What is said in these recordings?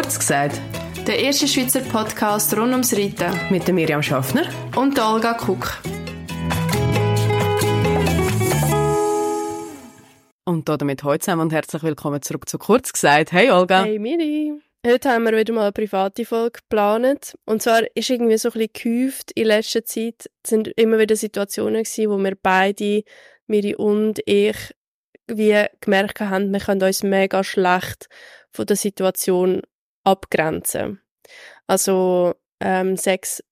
Kurz gesagt. Der erste Schweizer Podcast rund ums Reiten. Mit der Miriam Schaffner. Und der Olga Kuck. Und damit heute zusammen und herzlich willkommen zurück zu Kurz gesagt. Hey Olga. Hey Miri. Heute haben wir wieder mal eine private Folge geplant. Und zwar ist irgendwie so ein bisschen gehäuft in letzter Zeit. Es sind immer wieder Situationen gewesen, wo wir beide, Miri und ich, wie gemerkt haben, wir können uns mega schlecht von der Situation abgrenzen. Also, ähm, Sex,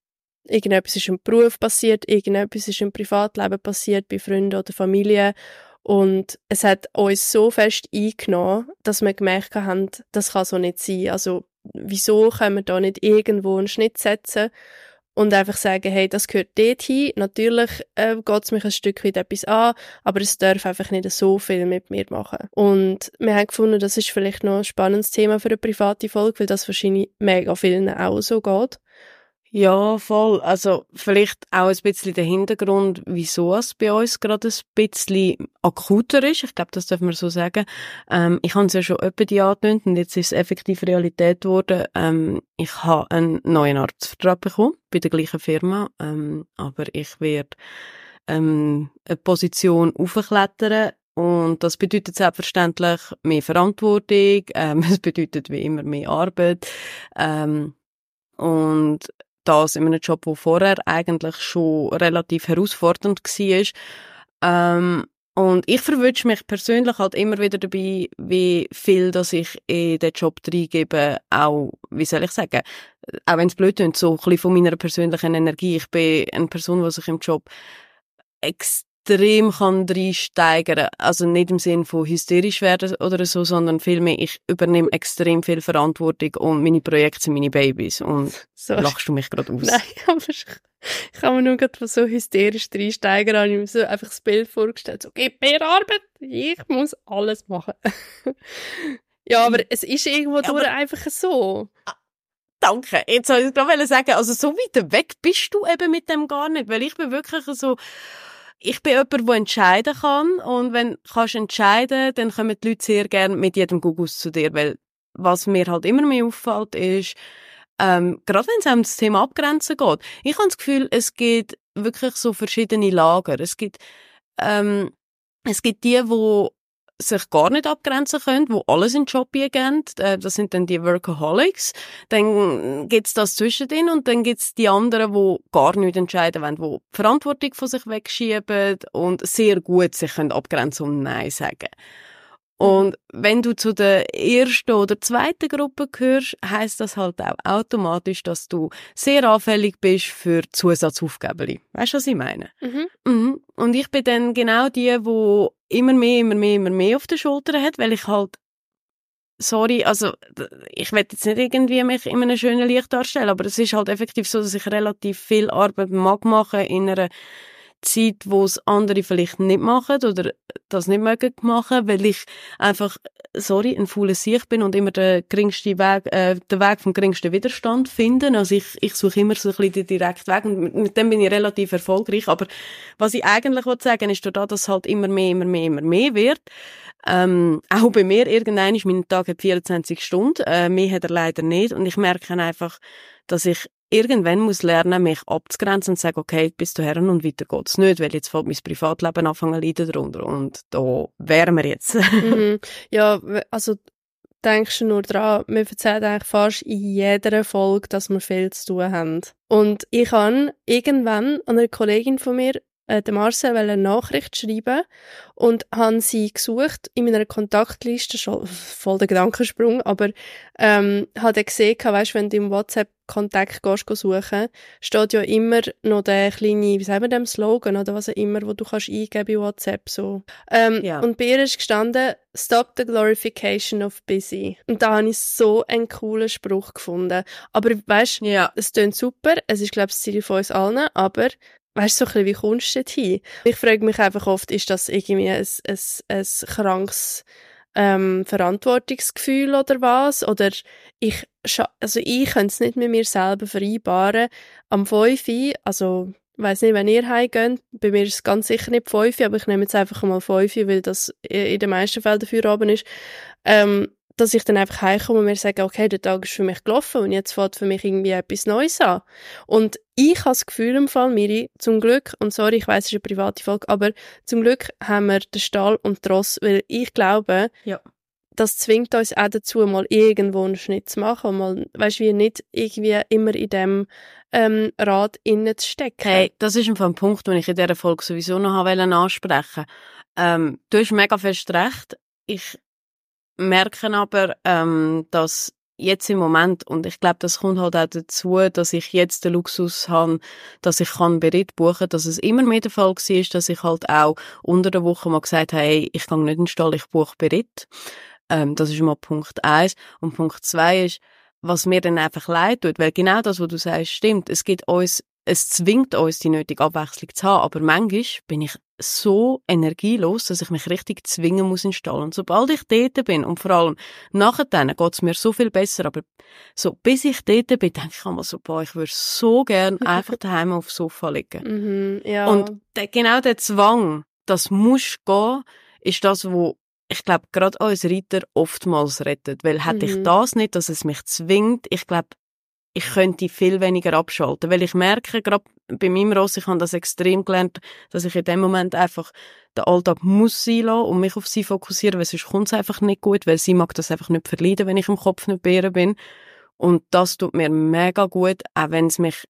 irgendetwas ist im Beruf passiert, irgendetwas ist im Privatleben passiert, bei Freunden oder Familie. Und es hat uns so fest eingenommen, dass wir gemerkt haben, das kann so nicht sein. Also, wieso können wir da nicht irgendwo einen Schnitt setzen und einfach sagen, hey, das gehört dorthin. Natürlich äh, geht es mich ein Stück weit etwas an, aber es darf einfach nicht so viel mit mir machen. Und wir haben gefunden, das ist vielleicht noch ein spannendes Thema für eine private Folge, weil das wahrscheinlich mega vielen auch so geht. Ja, voll. Also vielleicht auch ein bisschen der Hintergrund, wieso es bei uns gerade ein bisschen akuter ist. Ich glaube, das darf man so sagen. Ähm, ich habe es ja schon öppe angetönt und jetzt ist es effektiv Realität geworden. Ähm, ich habe einen neuen Arztvertrag bekommen bei der gleichen Firma, ähm, aber ich werde ähm, eine Position aufklettern und das bedeutet selbstverständlich mehr Verantwortung, ähm, es bedeutet wie immer mehr Arbeit. Ähm, und das in einem Job, der vorher eigentlich schon relativ herausfordernd war. Ähm, und ich verwünsche mich persönlich halt immer wieder dabei, wie viel, dass ich in den Job reingebe, auch, wie soll ich sagen, auch wenn es blöd klingt, so ein bisschen von meiner persönlichen Energie. Ich bin eine Person, die sich im Job extrem extrem kann reinsteigern. Also nicht im Sinn von hysterisch werden oder so, sondern vielmehr, ich übernehme extrem viel Verantwortung und meine Projekte sind meine Babys. Und so. lachst du mich gerade aus? Nein, aber ich, ich habe mir nur gerade so hysterisch reinsteigern, habe ich mir so einfach das Bild vorgestellt, so, gib mir Arbeit, ich muss alles machen. ja, aber es ist irgendwo ja, durch einfach so. Ah, danke. Jetzt soll ich gerade sagen, also so weit weg bist du eben mit dem gar nicht, weil ich bin wirklich so, ich bin jemand, der entscheiden kann. Und wenn du kannst entscheiden dann kommen die Leute sehr gerne mit jedem Gugus zu dir. Weil was mir halt immer mehr auffällt, ist, ähm, gerade wenn es um das Thema Abgrenzen geht, ich habe das Gefühl, es gibt wirklich so verschiedene Lager. Es gibt, ähm, es gibt die, die sich gar nicht abgrenzen können, wo alles in den Job gehen. Äh, das sind dann die Workaholics. Dann gibt's das zwischendrin und dann gibt's die anderen, wo gar nicht entscheiden wollen, wo die Verantwortung von sich wegschieben und sehr gut sich können abgrenzen und Nein sagen. Und wenn du zu der ersten oder zweiten Gruppe gehörst, heißt das halt auch automatisch, dass du sehr anfällig bist für Zusatzaufgaben. Weißt du, was ich meine? Mhm. Mhm. Und ich bin dann genau die, wo immer mehr, immer mehr, immer mehr auf den Schultern hat, weil ich halt sorry, also ich werde jetzt nicht irgendwie mich in einem schönen Licht darstellen, aber es ist halt effektiv so, dass ich relativ viel Arbeit mag machen in einer Zeit, wo es andere vielleicht nicht machen oder das nicht mögen machen, weil ich einfach, sorry, ein fauler Sieg bin und immer der geringste Weg, äh, den Weg vom geringsten Widerstand finden. Also ich, ich suche immer so ein bisschen den direkten Weg und mit, mit, dem bin ich relativ erfolgreich. Aber was ich eigentlich sagen ist, dadurch, dass es halt immer mehr, immer mehr, immer mehr wird, ähm, auch bei mir irgendein ist mein Tag hat 24 Stunden, äh, mehr hat er leider nicht und ich merke einfach, dass ich irgendwann muss lernen, mich abzugrenzen und sagen, okay, bis du Herren und weiter geht's nicht, weil jetzt fällt mein Privatleben anfangen leiden darunter und da wären wir jetzt. mhm. Ja, also denkst du nur dran, wir erzählen eigentlich fast in jeder Folge, dass wir viel zu tun haben. Und ich habe irgendwann einer Kollegin von mir äh, Marcel eine Nachricht schreiben und haben sie gesucht in meiner Kontaktliste, schon voll der Gedankensprung, aber ähm, hat er gesehen, weißt, wenn du im WhatsApp Kontakt gehst, suchen, steht ja immer noch der kleine, wie sagen wir dem, Slogan oder was auch immer, wo du kannst eingeben bei WhatsApp so. Ähm, ja. Und bei ihr ist gestanden, Stop the glorification of busy. Und da habe ich so einen coolen Spruch gefunden. Aber weißt, ja. es klingt super, es ist glaube ich das Ziel von uns allen, aber weißt du, so ein bisschen, wie kommst du hin? Ich frage mich einfach oft, ist das irgendwie ein, ein, ein krankes ähm, Verantwortungsgefühl oder was? Oder ich, also ich könnte es nicht mit mir selber vereinbaren. Am 5 also weiss nicht, wenn ihr heimgeht, bei mir ist es ganz sicher nicht 5 aber ich nehme jetzt einfach mal 5 weil das in den meisten Fällen dafür oben ist, ähm, dass ich dann einfach heimkomme und mir sage, okay, der Tag ist für mich gelaufen und jetzt fängt für mich irgendwie etwas Neues an. Und ich habe das Gefühl im Fall, Miri, zum Glück, und sorry, ich weiß es ist eine private Folge, aber zum Glück haben wir den Stall und die Ross, weil ich glaube, Ja. das zwingt uns auch dazu, mal irgendwo einen Schnitt zu machen, mal, weißt du, nicht irgendwie immer in dem ähm, Rad innen zu stecken. Hey, das ist ein Punkt, den ich in dieser Folge sowieso noch wollte ansprechen. Ähm, du hast mega fest recht. Ich merke aber, ähm, dass jetzt im Moment, und ich glaube, das kommt halt auch dazu, dass ich jetzt den Luxus habe, dass ich kann Beritt buchen, dass es immer mehr der Fall war, dass ich halt auch unter der Woche mal gesagt habe, hey, ich gehe nicht in den Stall, ich buche Beritt. Ähm, das ist mal Punkt eins Und Punkt zwei ist, was mir dann einfach leid tut, weil genau das, was du sagst, stimmt. Es gibt uns, es zwingt uns, die nötige Abwechslung zu haben, aber manchmal bin ich so energielos, dass ich mich richtig zwingen muss in den Stall. Und sobald ich dort bin, und vor allem nachher dann, geht's mir so viel besser, aber so, bis ich dort bin, denke ich immer so, boah, ich würde so gern einfach daheim aufs Sofa liegen. Mhm, ja. Und der, genau der Zwang, das muss gehen, ist das, wo ich glaube, gerade uns Reiter oftmals rettet. Weil hätte ich Mhm. das nicht, dass es mich zwingt, ich glaube, ich könnte viel weniger abschalten. Weil ich merke, gerade bei meinem Ross, ich habe das extrem gelernt, dass ich in dem Moment einfach den Alltag muss sein lassen und mich auf sie fokussieren, weil sonst kommt es einfach nicht gut, weil sie mag das einfach nicht verleiden, wenn ich im Kopf nicht bei bin. Und das tut mir mega gut, auch wenn es mich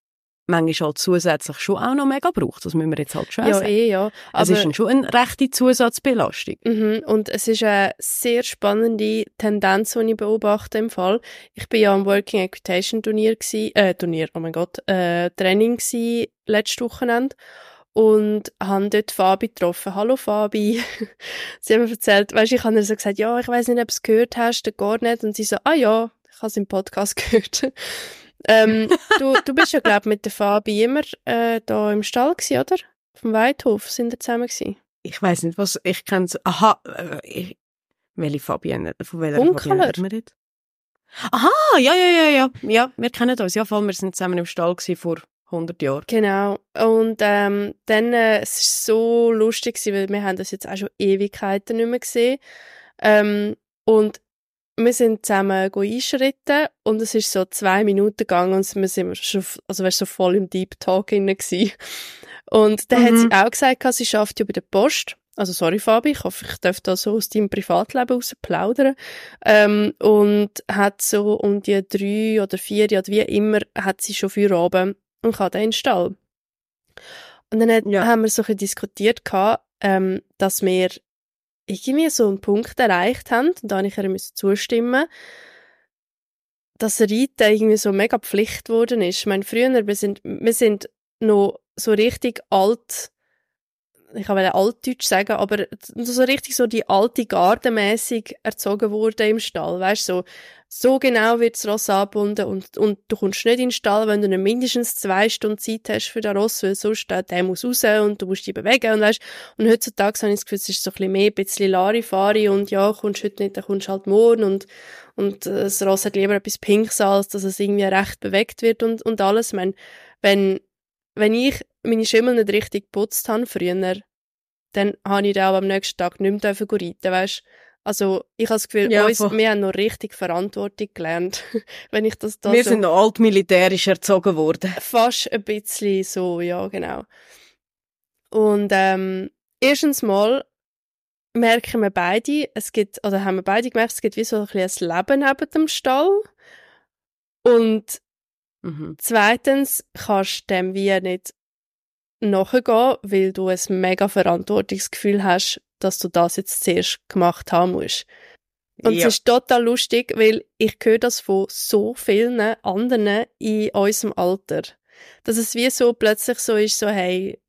manchmal halt zusätzlich schon auch noch mega braucht. Das müssen wir jetzt halt schon ja, sagen. eh, ja. Es Aber, ist dann schon eine rechte Zusatzbelastung. mhm, und es ist eine sehr spannende Tendenz, die ich beobachte im Fall. Ich bin ja am Working Equitation Turnier gsi, äh, Turnier, oh mein Gott, äh, Training gsi letztes Wochenende und habe dort Fabi getroffen. Hallo Fabi. sie haben mir erzählt, weißt, ich habe ihr so gesagt, ja, ich weiß nicht, ob du es gehört hast, der gar nicht. Und sie so, ah ja, ich habe es im Podcast gehört. Ähm, du, du bist ja, glaube mit der Fabi immer äh, da im Stall gsi, oder? Vom Weidhof sind wir zusammen gsi. Ich weiß nicht, was ich kenne. Aha, äh, ich, welche Fabienne? Von welcher Unkeler. Fabienne reden wir? Aha, ja, ja, ja, ja. Ja, wir kennen uns. Ja, vor allem, wir sind zusammen im Stall gewesen vor 100 Jahren. Genau. Und ähm, dann, äh, es ist so lustig gewesen, weil wir haben das jetzt auch schon Ewigkeiten nicht mehr gesehen. Ähm, und wir sind zusammen einschritten und es ist so zwei Minuten gegangen und wir sind schon, also weißt, so voll im Deep Talk inne gewesen. Und dann hat Mhm. sie auch gesagt, sie schafft ja bei der Post. Also sorry Fabi, ich hoffe, ich darf da so aus deinem Privatleben raus plaudern. Ähm, und hat so um die drei oder vier, oder wie immer, hat sie schon für oben und kann dann in den Stall. Und dann hat, Ja. haben wir so ein bisschen diskutiert, gehabt, ähm, dass wir irgendwie so einen Punkt erreicht haben, und da habe ich ihr zustimmen, dass Reiten irgendwie so mega Pflicht geworden ist. Ich meine, früher, wir sind, wir sind noch so richtig alt, ich kann altdeutsch sagen, aber so richtig so die alte Garde erzogen wurde im Stall. Weißt so, so genau wird das Ross angebunden und, und du kommst nicht in den Stall, wenn du nicht mindestens zwei Stunden Zeit hast für den Ross, weil sonst äh, der muss raus und du musst dich bewegen und weißt, und heutzutage habe ich das Gefühl, es ist so ein bisschen mehr, ein bisschen Larifari und ja, kommst heute nicht, dann kommst halt morgen und, und äh, das Ross hat lieber etwas Pinks, als dass es irgendwie recht bewegt wird und, und alles. Ich meine, wenn, wenn ich meine Schimmel nicht richtig geputzt habe früher, dann habe ich dann auch am nächsten Tag nicht mehr reiten, weißt Also, ich habe das Gefühl, Ja, uns, wir haben noch richtig Verantwortung gelernt, wenn ich das da wir so... sind noch altmilitärisch erzogen worden. Fast ein bisschen so, ja, genau. Und ähm, erstens mal merken wir beide, es gibt, oder haben wir beide gemerkt, es gibt wie so ein ein Leben neben dem Stall. Und Mhm. zweitens kannst du dem wie nicht nachgehen, weil du ein mega Verantwortungsgefühl hast, dass du das jetzt zuerst gemacht haben musst. Und ja. es ist total lustig, weil ich höre das von so vielen anderen in unserem Alter. Dass es wie so plötzlich so ist, so, hey,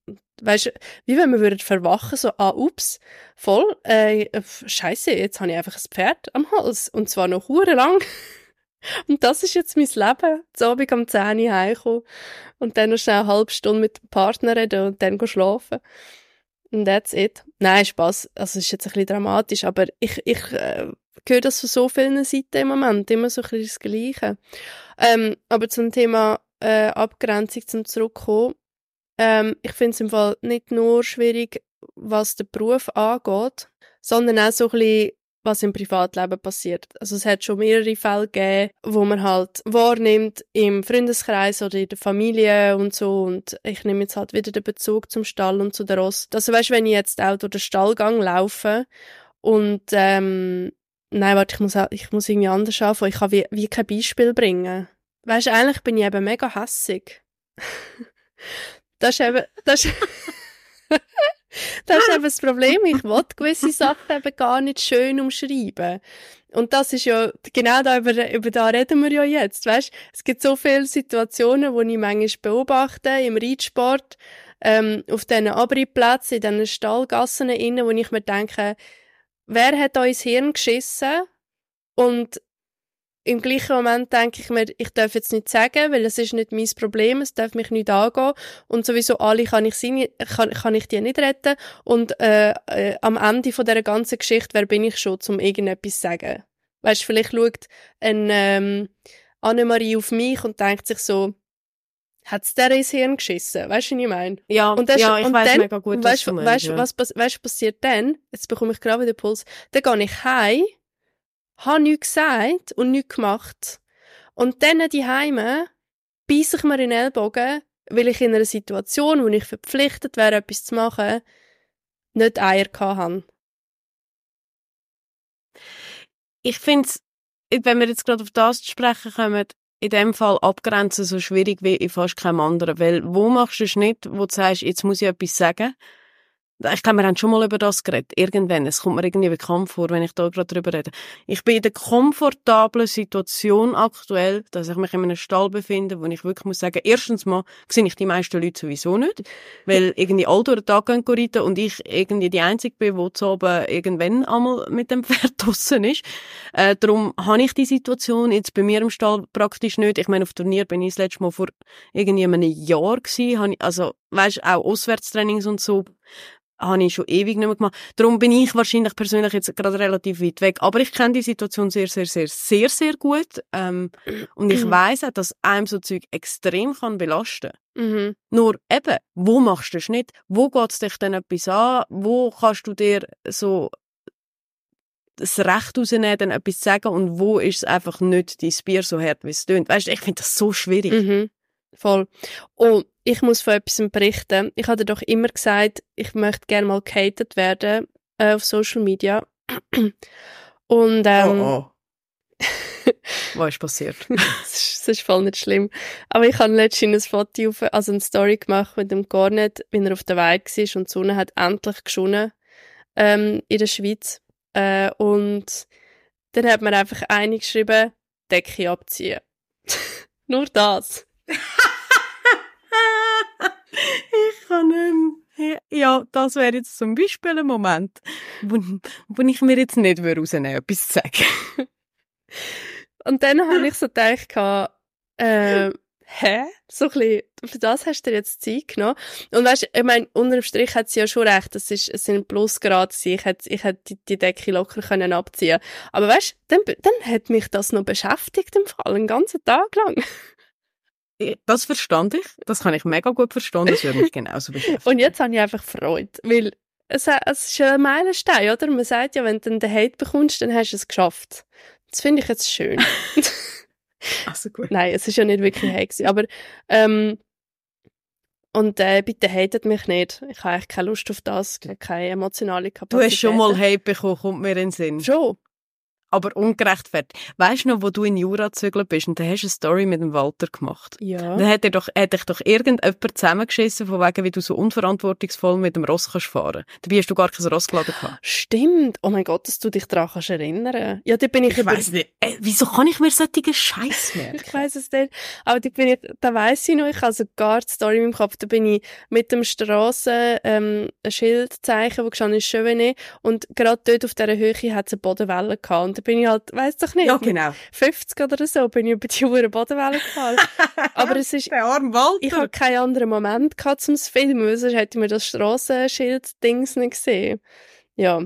weißt wie wenn wir würden verwachen, so, ah, ups, voll, äh, scheiße, jetzt habe ich einfach ein Pferd am Hals. Und zwar noch lang. Und das ist jetzt mein Leben. Zu Abend um 10 Uhr heimkommen und dann noch schnell eine halbe Stunde mit dem Partner reden und dann schlafen. Und that's it. Nein, Spaß. Also, es ist jetzt ein bisschen dramatisch, aber ich, ich äh, höre das von so vielen Seiten im Moment. Immer so ein bisschen das Gleiche. Ähm, aber zum Thema äh, Abgrenzung zum Zurückkommen. Ähm, ich finde es im Fall nicht nur schwierig, was den Beruf angeht, sondern auch so ein bisschen was im Privatleben passiert. Also es hat schon mehrere Fälle gegeben, wo man halt wahrnimmt im Freundeskreis oder in der Familie und so und ich nehme jetzt halt wieder den Bezug zum Stall und zu der Ross. Also weißt, wenn ich jetzt auch durch den Stallgang laufe und ähm, nein, warte, ich muss, auch, ich muss irgendwie anders anfangen. Ich kann wie, wie kein Beispiel bringen. Weißt, eigentlich bin ich eben mega hässig. das ist eben, das ist das ist eben das Problem. Ich will gewisse Sachen eben gar nicht schön umschreiben. Und das ist ja, genau da, über, über da reden wir ja jetzt, weißt? Es gibt so viele Situationen, wo ich manchmal beobachte, im Reitsport, ähm, auf diesen Abriplätzen, in diesen Stallgassen innen, wo ich mir denke, wer hat uns Hirn geschissen? Und im gleichen Moment denke ich mir, ich darf jetzt nicht sagen, weil es ist nicht mein Problem, es darf mich nicht angehen und sowieso alle kann ich sie, kann, kann ich die nicht retten und äh, äh, am Ende von dieser ganzen Geschichte, wer bin ich schon, um irgendetwas zu sagen? Weißt, vielleicht schaut ein ähm, Annemarie auf mich und denkt sich so, hat's der ins Hirn geschissen? Weißt du, was ich meine? Ja, und das, ja ich dann, mega gut, weißt, was du meinst, weißt, ja. was, was, weißt, passiert dann? Jetzt bekomme ich gerade wieder Puls. Dann gehe ich heim habe nichts gesagt und nichts gemacht. Und dann die Heime beiße ich mir in den Ellbogen, weil ich in einer Situation, wo ich verpflichtet wäre, etwas zu machen, nicht Eier hatte. Ich finde es, wenn wir jetzt gerade auf das zu sprechen kommen, in dem Fall abgrenzen so schwierig wie in fast keinem anderen. Weil wo machst du einen Schnitt, wo du sagst, jetzt muss ich etwas sagen? Ich glaube, wir haben schon mal über das geredet. Irgendwann. Es kommt mir irgendwie bekannt vor, wenn ich da gerade drüber rede. Ich bin in der komfortablen Situation aktuell, dass ich mich in einem Stall befinde, wo ich wirklich muss sagen, erstens mal sehe ich die meisten Leute sowieso nicht, weil irgendwie all durch den Tag gehen reiten und ich irgendwie die Einzige bin, die zu oben irgendwann einmal mit dem Pferd draussen ist. Äh, darum habe ich die Situation jetzt bei mir im Stall praktisch nicht. Ich meine, auf Turnier bin ich das letzte Mal vor irgendwie einem Jahr gewesen. Also, weißt, auch Auswärtstrainings und so habe ich schon ewig nicht mehr gemacht. Darum bin ich wahrscheinlich persönlich jetzt gerade relativ weit weg. Aber ich kenne die Situation sehr, sehr, sehr, sehr, sehr gut. Ähm, und ich weiß auch, dass einem so Zeug extrem kann belasten Mhm. Nur eben, wo machst du den Schnitt? Wo geht es dich denn etwas an? Wo kannst du dir so das Recht rausnehmen, dann etwas zu sagen? Und wo ist es einfach nicht dein Bier so hart, wie es tönt? Weißt du, ich finde das so schwierig. Mhm. Voll. Und ich muss von etwas berichten. Ich hatte doch immer gesagt, ich möchte gerne mal gehatet werden äh, auf Social Media. Und ähm, oh, oh. Was ist passiert? das, ist, ist voll nicht schlimm. Aber ich habe letztens ein Foto, auf, also eine Story gemacht mit dem Garnet, wie er auf der Weide war und die Sonne hat endlich geschonen ähm, in der Schweiz. Äh, und dann hat man einfach eingeschrieben, Decke abziehen. Nur das. Ich kann nicht mehr. Ja, das wäre jetzt zum Beispiel ein Moment, wo, wo ich mir jetzt nicht rausnehmen würde, etwas zu sagen. Und dann habe ich so gedacht, äh, hä? So ein bisschen, für das hast du dir jetzt Zeit genommen. Und weißt, ich meine, unterm Strich hat sie ja schon recht, das ist, es sind Plusgrade gewesen. ich hätte, ich hätte die, die Decke locker können abziehen. Aber weißt, dann, dann hat mich das noch beschäftigt im Fall, einen ganzen Tag lang. Das verstand ich, das kann ich mega gut verstehen, das würde mich genauso beschäftigen. Und jetzt habe ich einfach Freude, weil es, es ist ein Meilenstein, oder? Man sagt ja, wenn du den Hate bekommst, dann hast du es geschafft. Das finde ich jetzt schön. Also gut. Nein, es ist ja nicht wirklich Hate aber ähm, und äh, bitte hatet mich nicht. Ich habe eigentlich keine Lust auf das, keine emotionale Kapazität. Du hast schon mal Hate bekommen, kommt mir in den Sinn. Schon? Aber ungerechtfertigt. Weißt du noch, wo du in Jura gezögert bist und da hast du eine Story mit dem Walter gemacht? Ja. Dann hat, er doch, hat dich doch irgendjemand zusammengeschissen, von wegen, wie du so unverantwortungsvoll mit dem Ross kannst fahren. Dabei hast du gar kein Ross geladen gehabt. Stimmt. Oh mein Gott, dass du dich daran kannst erinnern. Ja, da bin ich, Ich weiss nicht. Äh, wieso kann ich mir solche Scheiß merken? ich weiss es nicht. Aber da bin ich, da weiss ich noch, ich habe sogar die Story in meinem Kopf, da bin ich mit dem Strassen, ähm, ein Schildzeichen, wo gestanden ist Chevenet, und gerade dort auf dieser Höhe hat es eine Bodenwelle gehabt. Und da bin ich halt, weiss doch nicht. Ja, genau. 50 oder so bin ich über die Uhr Bodenwelle gefallen. Aber es ist, Der arme Walter. ich habe keinen anderen Moment gehabt zum Filmen, weil sonst hätte ich mir das Strassenschild-Dings nicht gesehen. Ja.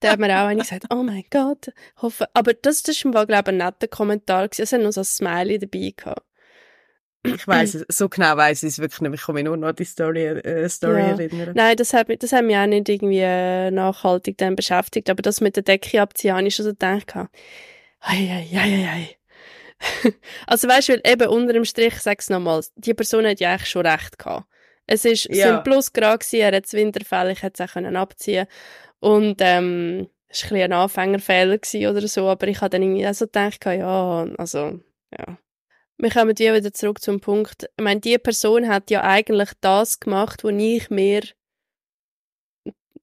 Da hat mir auch eine gesagt, oh mein Gott, hoffe. Aber das, das war, glaube ich, ein netter Kommentar. gewesen. Es hat noch so ein Smiley dabei gehabt. Ich weiß so genau weiß ich es wirklich nicht. Ich kann mich nur noch an die Story, äh, Story Ja. erinnern. Nein, das hat, mich- das hat mich auch nicht irgendwie äh, nachhaltig dann beschäftigt. Aber das mit der Decke abziehen, habe ich schon so gedacht. Ei, ei, ei, ei, also weißt du, weil eben unter dem Strich, sag's nochmal, die Person hat ja eigentlich schon recht gehabt. Es ist Ja. sind plus gerade gewesen, er hat das Winterfell, ich hätte es auch können abziehen Und ähm, es war ein, bisschen ein Anfängerfehler gewesen oder so, aber ich habe dann irgendwie auch so gedacht, ja, also, ja. Wir kommen ja wieder zurück zum Punkt. Ich meine, die Person hat ja eigentlich das gemacht, was ich mir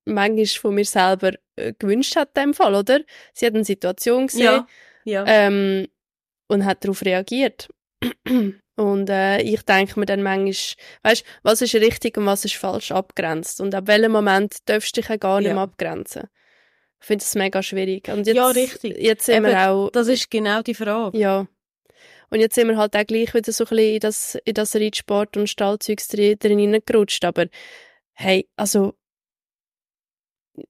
manchmal von mir selber äh, gewünscht hat, in dem Fall, oder? Sie hat eine Situation gesehen ja, ja. ähm, und hat darauf reagiert. und äh, ich denke mir dann manchmal, weißt, was ist richtig und was ist falsch abgrenzt und ab welchem Moment darfst du dich auch gar nicht Ja. mehr abgrenzen. Ich finde das mega schwierig. Und jetzt, Ja, richtig. Jetzt sind Eben, wir auch das ist genau die Frage. ja. Und jetzt sind wir halt auch gleich wieder so ein bisschen in das, in das Reitsport- und Stallzeugs drin drin. Aber hey, also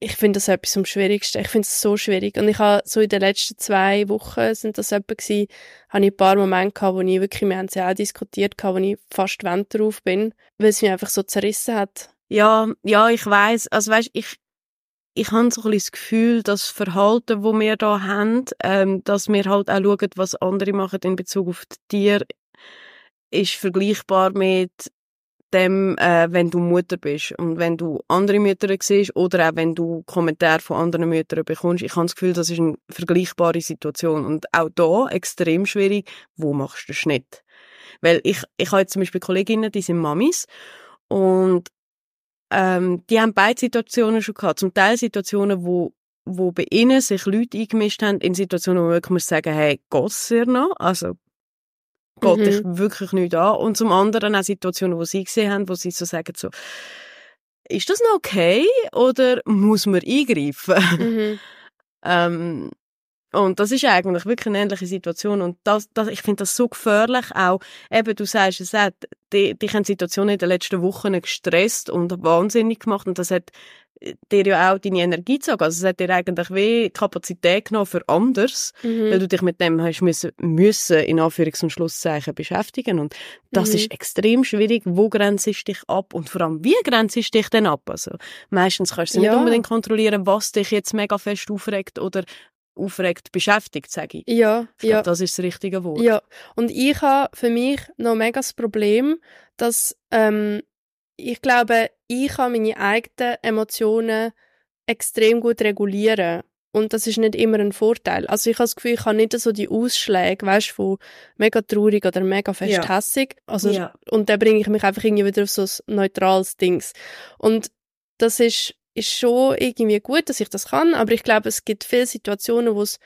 ich finde das etwas am schwierigsten. Ich finde es so schwierig. Und ich habe so in den letzten zwei Wochen, sind das etwa gewesen, habe ich ein paar Momente gehabt, wo ich wirklich, wir haben es auch diskutiert, gehabt, wo ich fast wend drauf bin, weil es mich einfach so zerrissen hat. Ja, ja, ich weiß. Also weißt, ich ich habe so ein bisschen das Gefühl, das Verhalten, wo wir da haben, ähm, dass wir halt auch schauen, was andere machen in Bezug auf die Tiere, ist vergleichbar mit dem, äh, wenn du Mutter bist und wenn du andere Mütter siehst oder auch wenn du Kommentare von anderen Müttern bekommst. Ich habe das Gefühl, das ist eine vergleichbare Situation und auch da extrem schwierig, wo machst du den Schnitt? Weil ich, ich habe jetzt zum Beispiel Kolleginnen, die sind Mamis und ähm, die haben beide Situationen schon gehabt. Zum Teil Situationen, wo, wo bei ihnen sich Leute eingemischt haben, in Situationen, wo man wirklich muss sagen, hey, geht's dir noch? Also, geht Mhm. dich wirklich nicht an. Und zum anderen auch Situationen, wo sie gesehen haben, wo sie so sagen, so, ist das noch okay? Oder muss man eingreifen? Mhm. Ähm, und das ist eigentlich wirklich eine ähnliche Situation. Und das, das, ich finde das so gefährlich auch. Eben, du sagst es auch, die, dich haben Situationen in den letzten Wochen gestresst und wahnsinnig gemacht. Und das hat dir ja auch deine Energie gezogen. Also es hat dir eigentlich wie Kapazität genommen für anders, weil Mhm. du dich mit dem hast müssen, müssen in Anführungs- und Schlusszeichen beschäftigen. Und das Mhm. ist extrem schwierig. Wo grenzt du dich ab? Und vor allem, wie grenzt du dich denn ab? Also, meistens kannst du Ja. nicht unbedingt kontrollieren, was dich jetzt mega fest aufregt oder aufregt beschäftigt, sage ich. Ja, Ich ja. glaub, das ist das richtige Wort. Ja, und ich habe für mich noch mega das Problem, dass ähm, ich glaube, ich kann meine eigenen Emotionen extrem gut regulieren. Und das ist nicht immer ein Vorteil. Also ich habe das Gefühl, ich habe nicht so die Ausschläge, weißt du, von mega traurig oder mega fest Ja. hässig. Also, Ja. Und dann bringe ich mich einfach irgendwie wieder auf so ein neutrales Dings. Und das ist, ist schon irgendwie gut, dass ich das kann, aber ich glaube, es gibt viele Situationen, wo es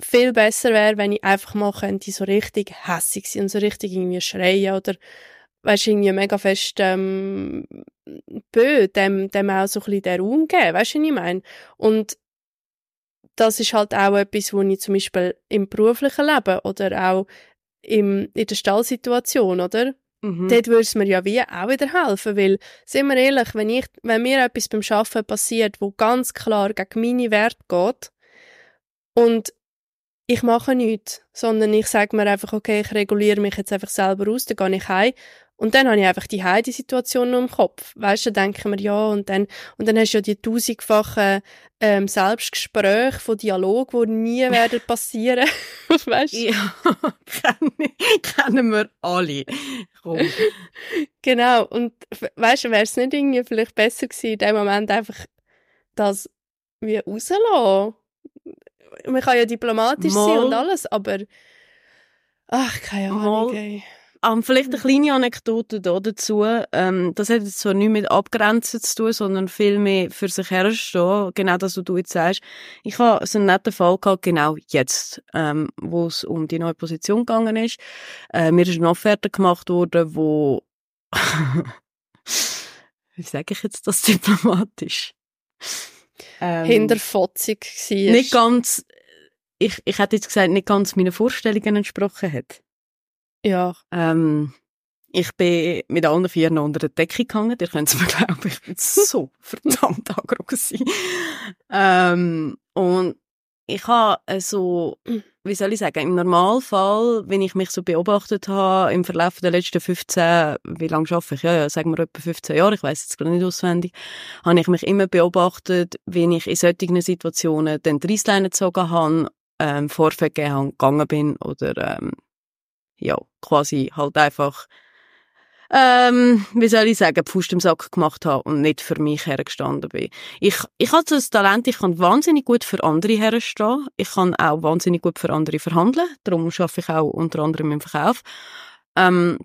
viel besser wäre, wenn ich einfach mal könnte so richtig hässig sein und so richtig irgendwie schreien oder weißt irgendwie mega fest ähm, bö, dem, dem auch so ein bisschen den Raum geben, weißt du, was ich meine? Und das ist halt auch etwas, wo ich zum Beispiel im beruflichen Leben oder auch im, in der Stallsituation, oder? Mhm. Dort würde es mir ja wie auch wieder helfen, weil, sind wir ehrlich, wenn, ich, wenn mir etwas beim Arbeiten passiert, wo ganz klar gegen meine Werte geht und ich mache nichts, sondern ich sage mir einfach, okay, ich reguliere mich jetzt einfach selber aus, dann gehe ich heim und dann habe ich einfach die die Situation noch im Kopf. Weißt du, dann denke ich mir, ja, und dann, und dann hast du ja die tausendfachen ähm, Selbstgespräche von Dialog, die nie werden passieren. weißt du? Ja, kennen, wir alle. Komm. Genau, und weißt du, wäre es nicht irgendwie vielleicht besser gewesen, in dem Moment einfach das wie rauslassen? Man kann ja diplomatisch sein Mal. und alles, aber ach, keine Ahnung. Mal. ey. Ähm, vielleicht eine kleine Anekdote da dazu. Ähm, das hat jetzt zwar nichts mit Abgrenzen zu tun, sondern viel mehr für sich herstehen. Genau das, was du jetzt sagst. Ich habe so einen netten Fall gehabt, genau jetzt, ähm, wo es um die neue Position gegangen ist. Äh, mir ist eine Offerte gemacht worden, wo wie sage ich jetzt das diplomatisch? Ähm, Hinterfotzig war. nicht ganz, ich, ich hätte jetzt gesagt, nicht ganz meinen Vorstellungen entsprochen hat. Ja, Ähm, ich bin mit allen vier noch unter der Decke gehangen. Ihr könnt es mir glauben, ich bin so verdammt angerufen. Ähm, und ich habe so wie soll ich sagen, im Normalfall, wenn ich mich so beobachtet habe, im Verlauf der letzten 15, wie lange arbeite ich? Ja, ja, sagen wir etwa 15 Jahre, ich weiß jetzt gar nicht auswendig, habe ich mich immer beobachtet, wenn ich in solchen Situationen den Dreisleine gezogen habe, ähm, habe, gegangen bin oder, ähm, ja, quasi halt einfach ähm, wie soll ich sagen, Pfust im Sack gemacht habe und nicht für mich hergestanden bin. Ich, ich habe das Talent, ich kann wahnsinnig gut für andere herstehen. Ich kann auch wahnsinnig gut für andere verhandeln. Darum schaffe ich auch unter anderem im Verkauf. Ähm,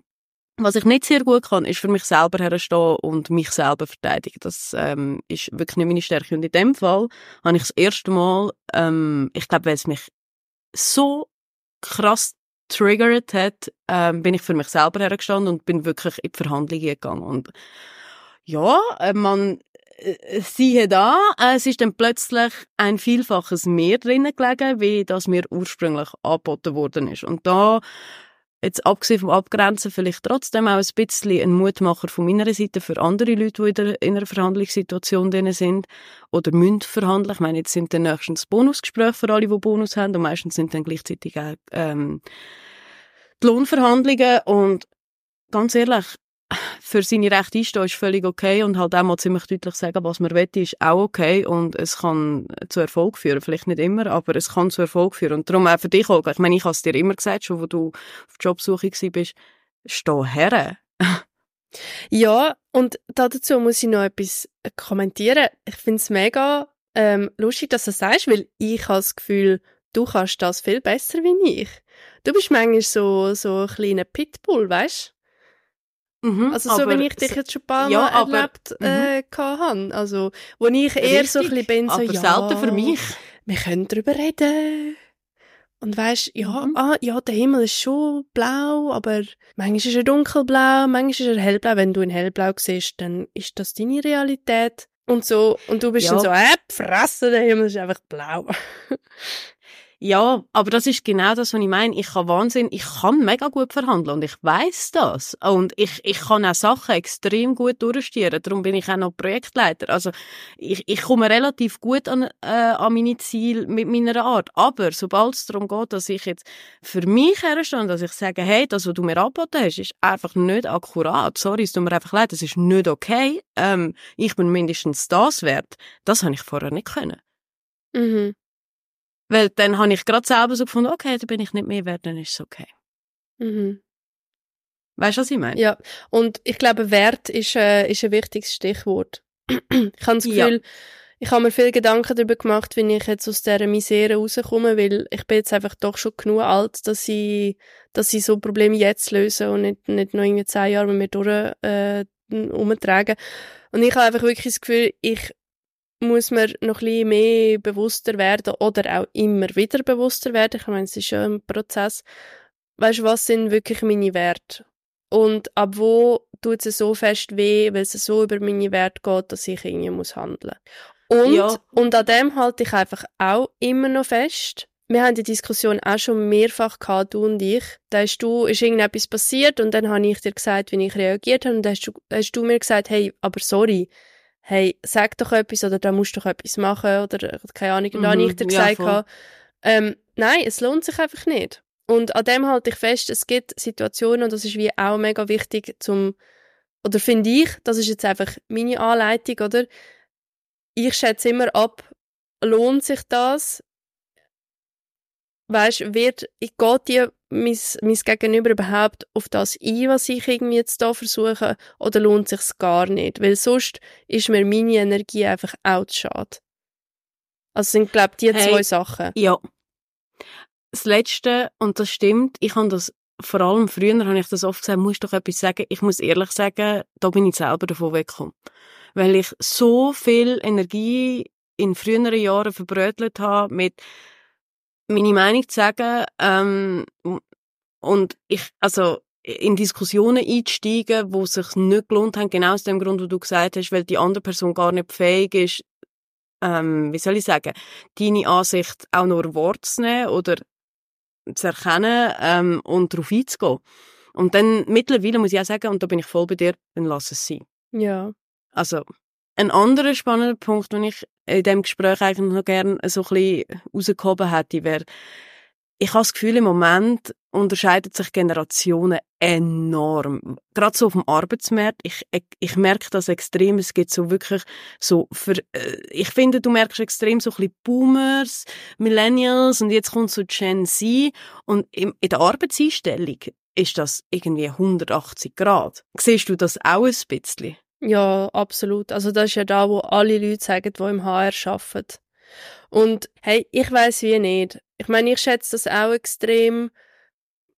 was ich nicht sehr gut kann, ist für mich selber herstehen und mich selber verteidigen. Das ähm, ist wirklich nicht meine Stärke. Und in dem Fall habe ich das erste Mal, ähm, ich glaube, weil es mich so krass triggert hat, ähm, bin ich für mich selber hergestanden und bin wirklich in die Verhandlungen gegangen. Und ja, äh, man äh, siehe da, es ist dann plötzlich ein Vielfaches mehr drinnen gelegen, wie das mir ursprünglich angeboten worden ist. Und da jetzt abgesehen vom Abgrenzen vielleicht trotzdem auch ein bisschen ein Mutmacher von meiner Seite für andere Leute, die in einer Verhandlungssituation drin sind oder müssen verhandeln. Ich meine, jetzt sind dann nächstens Bonusgespräche für alle, die Bonus haben und meistens sind dann gleichzeitig auch ähm, die Lohnverhandlungen und ganz ehrlich, für seine Rechte einstehen ist völlig okay und halt auch mal ziemlich deutlich sagen, was man will, ist auch okay und es kann zu Erfolg führen. Vielleicht nicht immer, aber es kann zu Erfolg führen. Und darum auch für dich, Olga, ich meine, ich habe es dir immer gesagt, schon wo du auf Jobsuche bist, steh her. ja, und dazu muss ich noch etwas kommentieren. Ich finde es mega ähm, lustig, dass du das sagst, weil ich habe das Gefühl, du kannst das viel besser wie ich. Du bist manchmal so, so ein kleiner Pitbull, weißt Mhm, also so, wie ich dich jetzt schon ein paar ja, Mal aber, erlebt mhm. äh, habe. Also, wo ich eher Richtig, so ein bisschen bin, so, aber ja, selten für mich. Wir können darüber reden. Und weisst, ja, mhm. ah, ja, der Himmel ist schon blau, aber manchmal ist er dunkelblau, manchmal ist er hellblau. Wenn du ihn hellblau siehst, dann ist das deine Realität. Und so, und du bist ja. dann so, äh, fressen, der Himmel ist einfach blau. Ja, aber das ist genau das, was ich meine. Ich kann Wahnsinn, ich kann mega gut verhandeln und ich weiß das. Und ich, ich kann auch Sachen extrem gut durchstieren. Darum bin ich auch noch Projektleiter. Also ich, ich komme relativ gut an, äh, an meine Ziele mit meiner Art. Aber sobald es darum geht, dass ich jetzt für mich herstehe, dass ich sage, hey, das, was du mir angeboten hast, ist einfach nicht akkurat. Sorry, es tut mir einfach leid, das ist nicht okay. Ähm, ich bin mindestens das wert. Das habe ich vorher nicht können. Mhm. Weil dann habe ich gerade selber so gefunden, okay, da bin ich nicht mehr wert, dann ist es okay. Mhm. Weißt du, was ich meine? Ja, und ich glaube, Wert ist, äh, ist ein wichtiges Stichwort. ich habe das Gefühl, ja. ich habe mir viel Gedanken darüber gemacht, wie ich jetzt aus dieser Misere rauskomme, weil ich bin jetzt einfach doch schon genug alt, dass ich, dass ich so Probleme jetzt löse und nicht, nicht noch irgendwie zehn Jahre mit mir durch, äh, umtragen. Und ich habe einfach wirklich das Gefühl, ich muss man noch ein bisschen mehr bewusster werden oder auch immer wieder bewusster werden. Ich meine, es ist schon ein Prozess. Weißt du, was sind wirklich meine Werte? Und ab wo tut es so fest weh, weil es so über meine Werte geht, dass ich irgendwie muss handeln. Und, ja. und an dem halte ich einfach auch immer noch fest. Wir haben die Diskussion auch schon mehrfach gehabt, du und ich. Da hast du, ist irgendetwas passiert und dann habe ich dir gesagt, wie ich reagiert habe und dann hast du, hast du mir gesagt, hey, aber sorry, hey, sag doch etwas oder da musst du doch etwas machen oder keine Ahnung. Mhm, dann habe ich dir gesagt, ja, ähm, nein, es lohnt sich einfach nicht. Und an dem halte ich fest, es gibt Situationen, und das ist wie auch mega wichtig zum, oder finde ich, das ist jetzt einfach meine Anleitung, oder? Ich schätze immer ab, lohnt sich das? Weißt, wird, ich geht dir mein, mein Gegenüber überhaupt auf das ein, was ich irgendwie jetzt da versuche, oder lohnt sich's gar nicht? Weil sonst ist mir meine Energie einfach auch zu schade. Also sind, glaube ich, die hey, zwei Sachen. Ja. Das Letzte, und das stimmt, ich habe das, vor allem früher habe ich das oft gesagt, musst doch etwas sagen. Ich muss ehrlich sagen, da bin ich selber davon weggekommen. Weil ich so viel Energie in früheren Jahren verbrötelt habe mit meine Meinung zu sagen ähm, und ich, also in Diskussionen einzusteigen, wo sich nicht gelohnt haben, genau aus dem Grund, wo du gesagt hast, weil die andere Person gar nicht fähig ist, ähm, wie soll ich sagen, deine Ansicht auch nur Wort zu nehmen oder zu erkennen ähm, und darauf einzugehen. Und dann mittlerweile muss ich auch sagen, und da bin ich voll bei dir, dann lass es sein. Ja. Also ein anderer spannender Punkt, den ich in diesem Gespräch eigentlich noch gerne so ein bisschen rausgehoben hätte, wäre, ich habe das Gefühl, im Moment unterscheiden sich Generationen enorm. Gerade so auf dem Arbeitsmarkt. Ich, ich, ich merke das extrem. Es gibt so wirklich so für, äh, ich finde, du merkst extrem so ein bisschen Boomers, Millennials und jetzt kommt so Gen Z und in, in der Arbeitseinstellung ist das irgendwie 180 Grad. Siehst du das auch ein bisschen? Ja, absolut. Also das ist ja da, wo alle Leute sagen, die im HR arbeiten. Und hey, ich weiß wie nicht. Ich meine, ich schätze das auch extrem.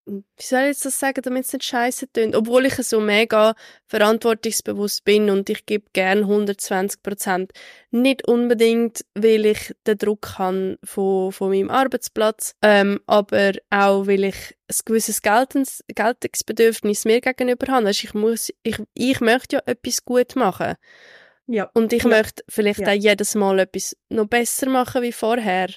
Wie soll ich jetzt das sagen, damit es nicht scheiße tönt? Obwohl ich so mega verantwortungsbewusst bin und ich gebe gern 120 Prozent. Nicht unbedingt, weil ich den Druck habe von, von meinem Arbeitsplatz, ähm, aber auch, weil ich ein gewisses Geltens, Geltungsbedürfnis mir gegenüber habe. Also ich muss, ich, ich möchte ja etwas gut machen. Ja. Und ich ja. möchte vielleicht Ja. auch jedes Mal etwas noch besser machen wie vorher.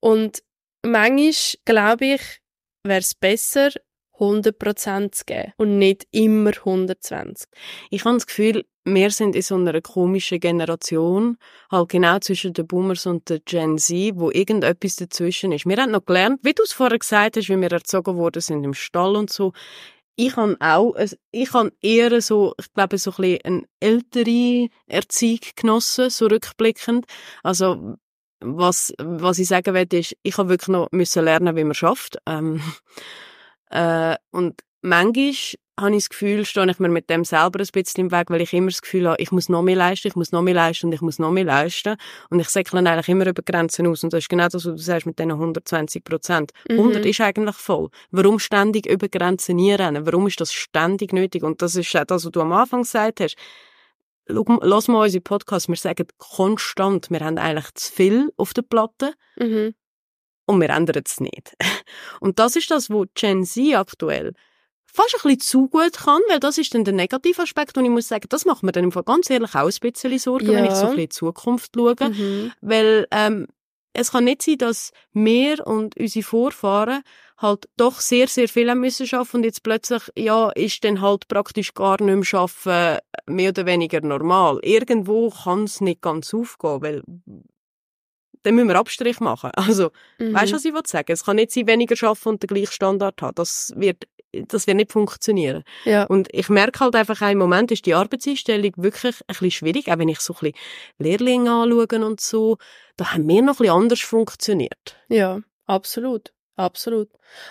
Und manchmal, glaube ich, wäre es besser, 100% zu geben und nicht immer 120. Ich habe das Gefühl, wir sind in so einer komischen Generation, halt genau zwischen den Boomers und der Gen Z, wo irgendetwas dazwischen ist. Wir haben noch gelernt, wie du es vorher gesagt hast, wie wir erzogen worden sind im Stall und so. Ich habe auch, ich habe eher so, ich glaube, so ein bisschen eine ältere Erziehung genossen, so rückblickend. Also, was, was ich sagen will, ist, ich habe wirklich noch müssen lernen, wie man schafft. Ähm, äh, und manchmal habe ich das Gefühl, stehe ich mir mit dem selber ein bisschen im Weg, weil ich immer das Gefühl habe, ich muss noch mehr leisten, ich muss noch mehr leisten und ich muss noch mehr leisten. Und ich säckle eigentlich immer über Grenzen aus. Und das ist genau das, was du sagst mit diesen 120 Prozent. Mhm. 100 ist eigentlich voll. Warum ständig über Grenzen nie rennen? Warum ist das ständig nötig? Und das ist auch das, was du am Anfang gesagt hast. Lass mal unsere Podcast. Wir sagen konstant, wir haben eigentlich zu viel auf der Platte Mhm. und wir ändern es nicht. Und das ist das, wo Gen Z aktuell fast ein bisschen zu gut kann, weil das ist dann der negative Aspekt und ich muss sagen, das macht mir dann im Fall ganz ehrlich auch ein bisschen Sorgen, wenn Ja. ich so ein bisschen in die Zukunft schaue, Mhm. weil ähm, es kann nicht sein, dass wir und unsere Vorfahren halt doch sehr, sehr viel haben müssen schaffen und jetzt plötzlich, ja, ist dann halt praktisch gar nicht mehr schaffen, mehr oder weniger normal. Irgendwo kann es nicht ganz aufgehen, weil dann müssen wir Abstrich machen. Also, Mhm. Weißt du, was ich will sagen? Es kann nicht sein, weniger arbeiten und den gleichen Standard haben. Das wird, das wird nicht funktionieren. Ja. Und ich merke halt einfach, im Moment ist die Arbeitseinstellung wirklich ein bisschen schwierig. Auch wenn ich so ein bisschen Lehrlinge anschaue und so, da haben wir noch ein bisschen anders funktioniert. Ja, absolut. Absolut.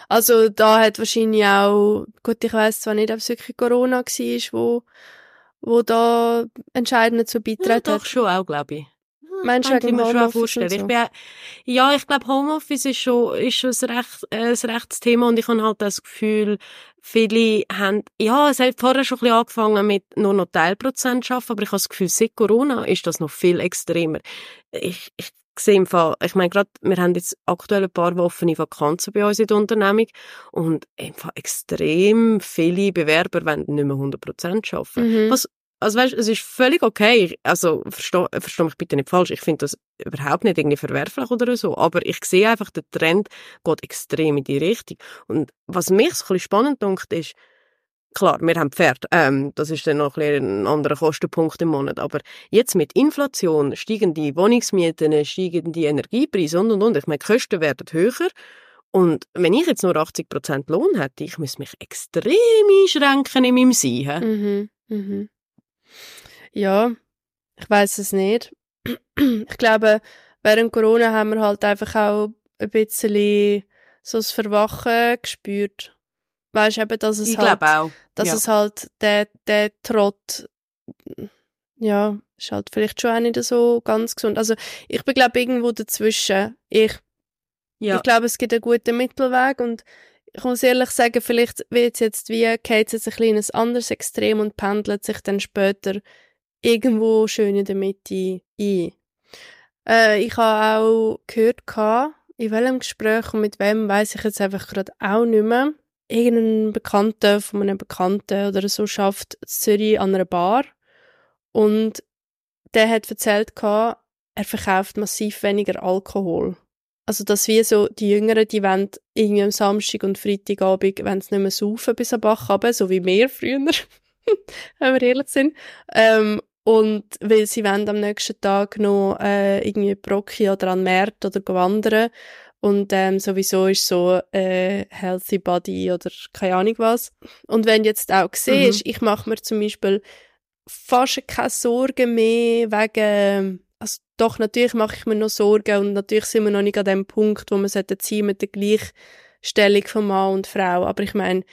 Also da hat wahrscheinlich auch, gut, ich weiß zwar nicht, ob es wirklich Corona war, wo, wo da entscheidend dazu Ja, beigetragen doch hat. schon auch, glaube ich. Du Könnte ich wegen mir schon so? Ich bin, ja, ich glaube, Homeoffice ist schon, ist schon ein, recht, äh, ein rechtes Thema und ich habe halt das Gefühl, viele haben, ja, es hat vorher schon ein bisschen angefangen mit nur noch Teilprozent arbeiten, aber ich habe das Gefühl, seit Corona ist das noch viel extremer. Ich, ich sehe im Fall, ich meine, gerade, wir haben jetzt aktuell ein paar offene Vakanzen bei uns in der Unternehmung und einfach extrem viele Bewerber wollen nicht mehr 100% arbeiten. Mhm. Was also weißt, es ist völlig okay. Also versteh, versteh mich bitte nicht falsch. Ich finde das überhaupt nicht irgendwie verwerflich oder so. Aber ich sehe einfach, der Trend geht extrem in die Richtung. Und was mich so ein bisschen spannend dunkt, ist, klar, wir haben Pferd. Ähm, das ist dann noch ein, ein anderer Kostenpunkt im Monat. Aber jetzt mit Inflation, steigende Wohnungsmieten, steigende Energiepreise und und und. Ich meine, die Kosten werden höher. Und wenn ich jetzt nur 80% Lohn hätte, ich müsste mich extrem einschränken in meinem Sein. Mhm. Mhm. Ja, ich weiß es nicht. Ich glaube, während Corona haben wir halt einfach auch ein bisschen so das Verwachen gespürt. Weißt eben, dass es Ich halt, glaube auch. dass ja. es halt der, der Trott, ja, ist halt vielleicht schon auch nicht so ganz gesund. Also, ich bin, glaube irgendwo dazwischen. Ich ja. ich glaube, es gibt einen guten Mittelweg und ich muss ehrlich sagen, vielleicht wird es jetzt wie, geht jetzt ein kleines anderes Extrem und pendelt sich dann später irgendwo schön in der Mitte ein. Äh, ich habe auch gehört, gehabt, in welchem Gespräch und mit wem, weiß ich jetzt einfach gerade auch nicht mehr. Irgendein Bekannter von einem Bekannten oder so schafft in Zürich an einer Bar und der hat erzählt, er verkauft massiv weniger Alkohol. Also, dass wie so, die Jüngeren, die wollen irgendwie am Samstag und Freitagabend, wenn sie nicht mehr saufen bis am Bach runter, so wie wir früher, wenn wir ehrlich sind. Ähm, und weil sie wollen am nächsten Tag noch äh, irgendwie Brocki oder an Markt oder wandern. Und ähm, sowieso ist so äh, Healthy Body oder keine Ahnung was. Und wenn du jetzt auch siehst, mhm. ich mache mir zum Beispiel fast keine Sorgen mehr wegen, also doch, natürlich mache ich mir noch Sorgen und natürlich sind wir noch nicht an dem Punkt, wo wir ziehen mit der Gleichstellung von Mann und Frau. Aber ich meine,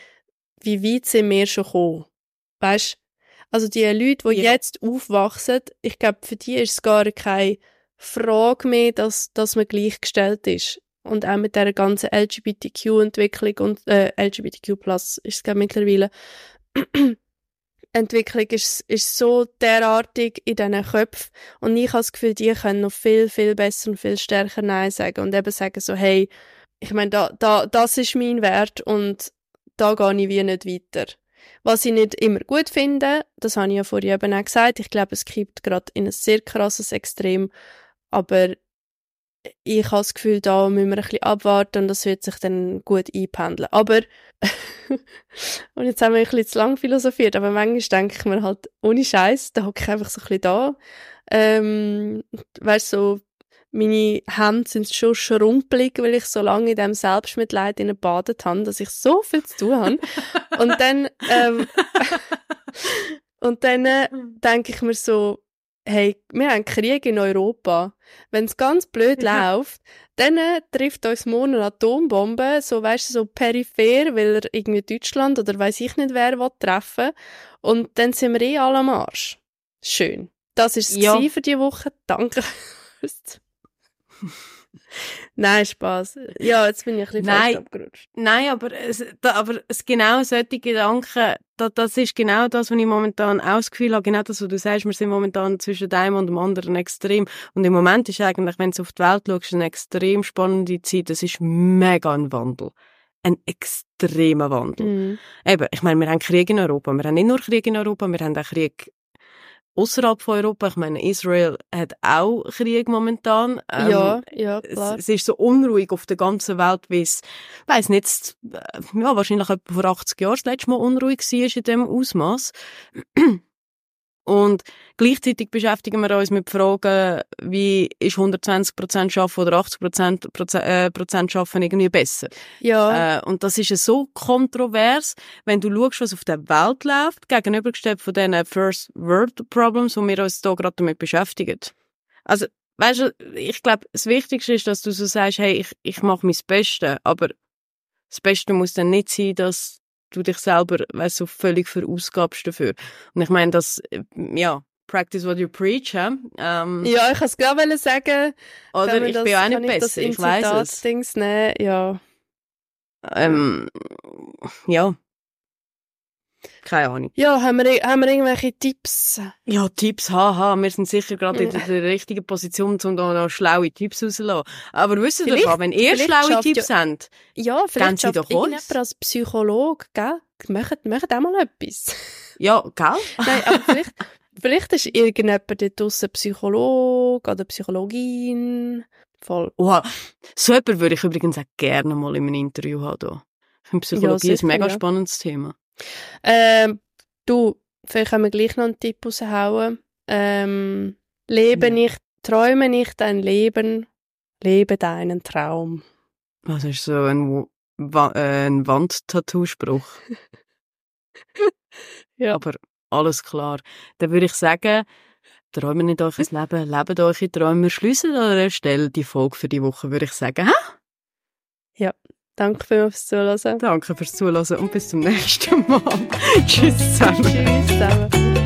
wie weit sind wir schon gekommen? Weißt also die Leute, die ja. jetzt aufwachsen, ich glaube, für die ist es gar keine Frage mehr, dass, dass man gleichgestellt ist. Und auch mit der ganzen LGBTQ-Entwicklung und äh, LGBTQ ist es glaube mittlerweile Entwicklung ist, ist so derartig in diesen Köpfen. Und ich habe das Gefühl, die können noch viel, viel besser und viel stärker Nein sagen. Und eben sagen so, hey, ich meine, da, da, das ist mein Wert und da gehe ich wie nicht weiter. Was ich nicht immer gut finde, das habe ich ja vorhin eben auch gesagt, ich glaube, es kippt gerade in ein sehr krasses Extrem, aber ich habe das Gefühl, da müssen wir ein bisschen abwarten und das wird sich dann gut einpendeln. Aber, und jetzt haben wir ein bisschen zu lang philosophiert, aber manchmal denke ich mir halt, ohne Scheiß, da hocke ich einfach so ein bisschen da. Ähm, weißt so, meine Hände sind schon schrumpelig, weil ich so lange in diesem Selbstmitleid badet habe, dass ich so viel zu tun habe. und dann, ähm, und dann äh, denke ich mir so, hey, wir haben Krieg in Europa. Wenn es ganz blöd ja. läuft, dann äh, trifft uns morgen eine Atombombe, so weißt du, so peripher, weil er irgendwie Deutschland oder weiß ich nicht wer will treffen. Und dann sind wir eh alle am Arsch. Schön. Das ist es ja. für die Woche. Danke. Nein, Spaß. Ja, jetzt bin ich ein bisschen Nein, abgerutscht. Nein, aber es, da, aber es genau solche Gedanken, da, das ist genau das, was ich momentan ausgefühlt habe. Genau das, was du sagst, wir sind momentan zwischen einem und dem anderen extrem. Und im Moment ist eigentlich, wenn du auf die Welt schaust, eine extrem spannende Zeit. Es ist mega ein Wandel. Ein extremer Wandel. Mhm. Eben, ich meine, wir haben Krieg in Europa. Wir haben nicht nur Krieg in Europa, wir haben auch Krieg außerhalb von Europa. Ich meine, Israel hat auch Krieg momentan. Ähm, ja, ja, klar. Es, es, ist so unruhig auf der ganzen Welt, wie es, weiss nicht, ja, wahrscheinlich etwa vor 80 Jahren das letzte Mal unruhig war in dem Ausmaß. Und gleichzeitig beschäftigen wir uns mit Fragen, wie ist 120 Prozent schaffen oder 80 Prozent äh, Prozent schaffen irgendwie besser? Ja. Äh, und das ist so kontrovers, wenn du schaust, was auf der Welt läuft, gegenübergestellt von diesen First World Problems, wo wir uns hier gerade damit beschäftigen. Also, weißt du, ich glaube, das Wichtigste ist, dass du so sagst, hey, ich, ich mache mein Bestes, aber das Beste muss dann nicht sein, dass du dich selber weißt, so völlig verausgabst dafür. Und ich meine, das, äh, ja, practice what you preach, hä? Ähm, ja, ich kann es gerade sagen. Oder ich das, bin auch nicht besser, ich, ich weiß es. Dings nehmen, ja. Ähm, ja. Keine Ahnung. Ja, haben wir, haben wir irgendwelche Tipps? Ja, Tipps, haha. Wir sind sicher gerade in der richtigen Position, um da noch schlaue Tipps rauszulassen. Aber wisst ihr doch, wenn ihr schlaue Tipps ja, habt, ja, vielleicht sie doch uns. als Psychologe, gell? Macht, macht auch mal etwas. Ja, gell? Nein, aber vielleicht, vielleicht ist irgendjemand dort draussen Psychologe oder Psychologin. Voll. Oha, so jemand würde ich übrigens auch gerne mal in einem Interview haben. Ich finde Psychologie ja, sicher, ein mega ja. spannendes Thema. Ähm, du, vielleicht können wir gleich noch einen Tipp raushauen. Ähm, lebe ja. nicht, träume nicht dein Leben, lebe deinen Traum. Was ist so ein, Wa äh, ein Wandtattoo-Spruch? ja. Aber alles klar. Dann würde ich sagen, träumen nicht euch ein Leben, lebt eure Träume. Wir schließen an der Stelle die Folge für die Woche, würde ich sagen. Hä? Ja, Danke fürs Zuhören. Danke fürs Zuhören und bis zum nächsten Mal. Tschüss zusammen. Tschüss zusammen.